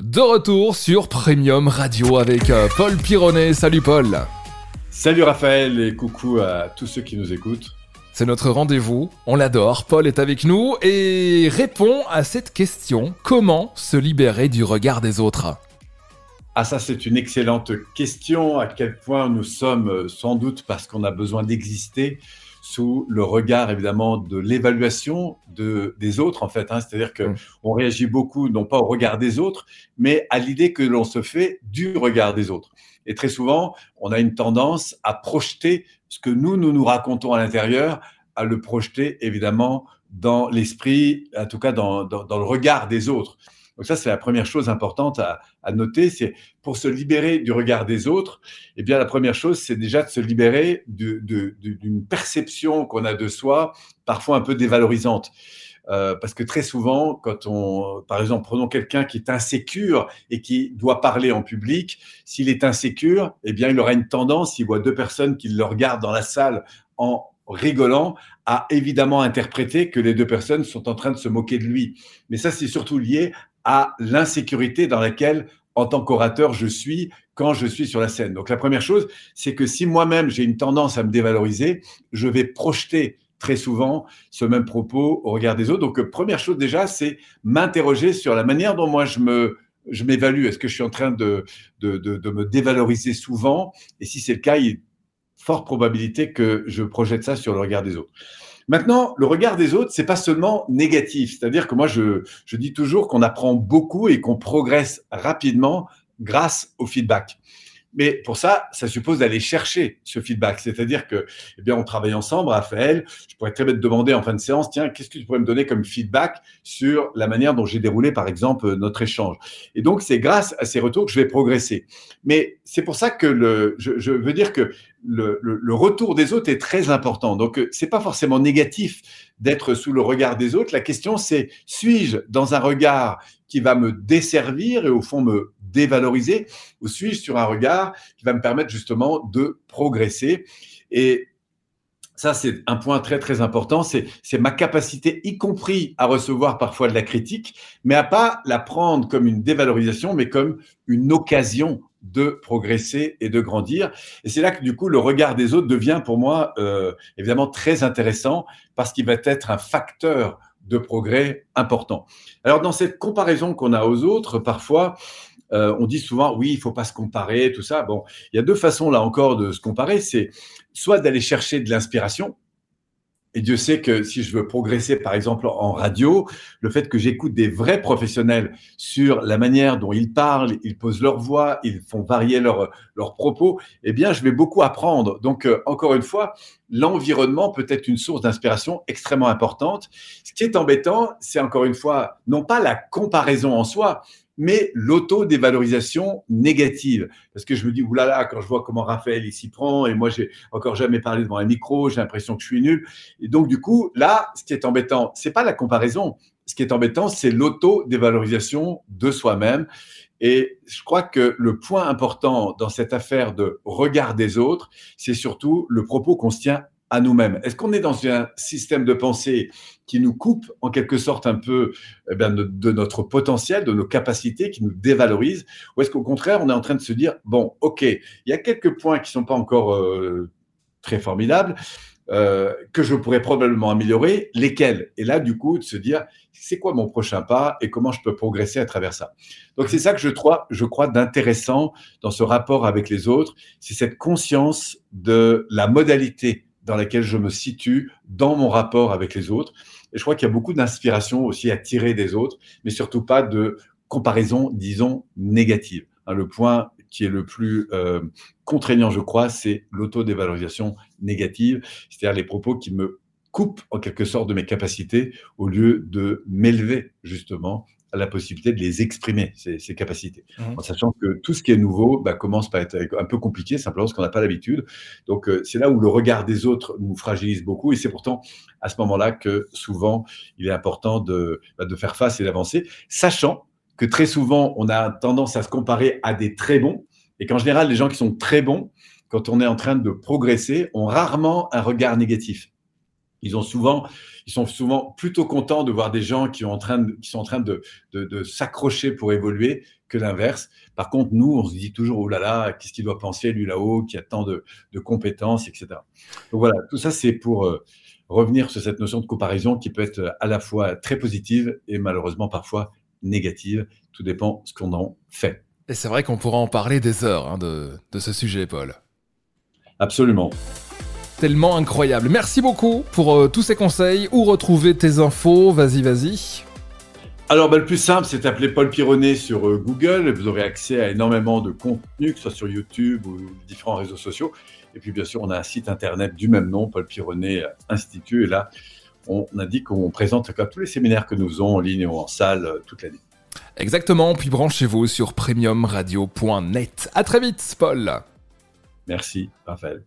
De retour sur Premium Radio avec euh, Paul Pironnet. Salut Paul. Salut Raphaël et coucou à tous ceux qui nous écoutent. C'est notre rendez-vous, on l'adore. Paul est avec nous et répond à cette question comment se libérer du regard des autres? Ah ça c'est une excellente question. À quel point nous sommes euh, sans doute parce qu'on a besoin d'exister sous le regard évidemment de l'évaluation de, des autres en fait. Hein. C'est-à-dire que mm. on réagit beaucoup non pas au regard des autres, mais à l'idée que l'on se fait du regard des autres. Et très souvent, on a une tendance à projeter ce que nous, nous nous racontons à l'intérieur, à le projeter évidemment dans l'esprit, en tout cas dans, dans, dans le regard des autres. Donc ça, c'est la première chose importante à, noter. C'est pour se libérer du regard des autres, eh bien, la première chose, c'est déjà de se libérer d'une perception qu'on a de soi, parfois un peu dévalorisante. Euh, parce que très souvent, quand on, par exemple, prenons quelqu'un qui est insécure et qui doit parler en public, s'il est insécure, eh bien, il aura une tendance, s'il voit deux personnes qui le regardent dans la salle en rigolant, à évidemment interpréter que les deux personnes sont en train de se moquer de lui. Mais ça, c'est surtout lié à l'insécurité dans laquelle, en tant qu'orateur, je suis quand je suis sur la scène. Donc la première chose, c'est que si moi-même j'ai une tendance à me dévaloriser, je vais projeter très souvent ce même propos au regard des autres. Donc première chose déjà, c'est m'interroger sur la manière dont moi je m'évalue. Est-ce que je suis en train de, me dévaloriser souvent? Et si c'est le cas, il forte probabilité que je projette ça sur le regard des autres. Maintenant, le regard des autres, c'est pas seulement négatif. C'est-à-dire que moi, je, je dis toujours qu'on apprend beaucoup et qu'on progresse rapidement grâce au feedback. Mais pour ça, ça suppose d'aller chercher ce feedback. C'est-à-dire que, eh bien, on travaille ensemble, Raphaël. Je pourrais très bien te demander en fin de séance, tiens, qu'est-ce que tu pourrais me donner comme feedback sur la manière dont j'ai déroulé, par exemple, notre échange? Et donc, c'est grâce à ces retours que je vais progresser. Mais c'est pour ça que le, je, veux dire que le, le, le, retour des autres est très important. Donc, c'est pas forcément négatif d'être sous le regard des autres. La question, c'est suis-je dans un regard qui va me desservir et au fond me dévaloriser ou suis-je sur un regard qui va me permettre justement de progresser? Et ça, c'est un point très, très important. C'est, ma capacité, y compris à recevoir parfois de la critique, mais à pas la prendre comme une dévalorisation, mais comme une occasion de progresser et de grandir. Et c'est là que du coup le regard des autres devient pour moi euh, évidemment très intéressant parce qu'il va être un facteur de progrès important. Alors dans cette comparaison qu'on a aux autres, parfois euh, on dit souvent oui, il faut pas se comparer, tout ça. Bon, il y a deux façons là encore de se comparer. C'est soit d'aller chercher de l'inspiration, et Dieu sait que si je veux progresser, par exemple, en radio, le fait que j'écoute des vrais professionnels sur la manière dont ils parlent, ils posent leur voix, ils font varier leurs leur propos, eh bien, je vais beaucoup apprendre. Donc, euh, encore une fois, l'environnement peut être une source d'inspiration extrêmement importante. Ce qui est embêtant, c'est encore une fois, non pas la comparaison en soi, mais l'auto-dévalorisation négative. Parce que je me dis, oulala, quand je vois comment Raphaël s'y prend, et moi j'ai encore jamais parlé devant un micro, j'ai l'impression que je suis nul. Et donc du coup, là, ce qui est embêtant, c'est pas la comparaison. Ce qui est embêtant, c'est l'auto-dévalorisation de soi-même. Et je crois que le point important dans cette affaire de regard des autres, c'est surtout le propos qu'on se tient à nous-mêmes Est-ce qu'on est dans un système de pensée qui nous coupe en quelque sorte un peu eh bien, de notre potentiel, de nos capacités, qui nous dévalorise Ou est-ce qu'au contraire, on est en train de se dire, bon, ok, il y a quelques points qui sont pas encore euh, très formidables, euh, que je pourrais probablement améliorer, lesquels? Et là, du coup, de se dire, c'est quoi mon prochain pas et comment je peux progresser à travers ça? Donc, c'est ça que je crois, je crois d'intéressant dans ce rapport avec les autres, c'est cette conscience de la modalité dans laquelle je me situe dans mon rapport avec les autres. Et je crois qu'il y a beaucoup d'inspiration aussi à tirer des autres, mais surtout pas de comparaison, disons, négative. Hein, le point qui est le plus euh, contraignant, je crois, c'est l'autodévalorisation négative, c'est-à-dire les propos qui me coupent en quelque sorte de mes capacités au lieu de m'élever justement la possibilité de les exprimer, ces, ces capacités. Mmh. En sachant que tout ce qui est nouveau bah, commence par être un peu compliqué, simplement parce qu'on n'a pas l'habitude. Donc, euh, c'est là où le regard des autres nous fragilise beaucoup. Et c'est pourtant à ce moment-là que souvent, il est important de, bah, de faire face et d'avancer, sachant que très souvent, on a tendance à se comparer à des très bons. Et qu'en général, les gens qui sont très bons, quand on est en train de progresser, ont rarement un regard négatif. Ils ont souvent, ils sont souvent plutôt contents de voir des gens qui, ont en train qui sont en train de, de, s'accrocher pour évoluer que l'inverse. Par contre, nous, on se dit toujours, oh là là, qu'est-ce qu'il doit penser, lui là-haut, qui a tant de, de, compétences, etc. Donc voilà, tout ça, c'est pour euh, revenir sur cette notion de comparaison qui peut être à la fois très positive et malheureusement parfois négative. Tout dépend ce qu'on en fait. Et c'est vrai qu'on pourra en parler des heures hein, de, de ce sujet, Paul. Absolument tellement incroyable. Merci beaucoup pour euh, tous ces conseils. Où retrouver tes infos? Vas-y, vas-y. Alors, bah, le plus simple, c'est d'appeler Paul Pironnet sur euh, Google. Vous aurez accès à énormément de contenu, que ce soit sur YouTube ou différents réseaux sociaux. Et puis, bien sûr, on a un site internet du même nom, Paul Pironnet Institut. Et là, on a dit qu'on présente tous les séminaires que nous faisons en ligne ou en salle euh, toute l'année. Exactement. Puis branchez-vous sur premiumradio.net. À très vite, Paul. Merci, Raphaël.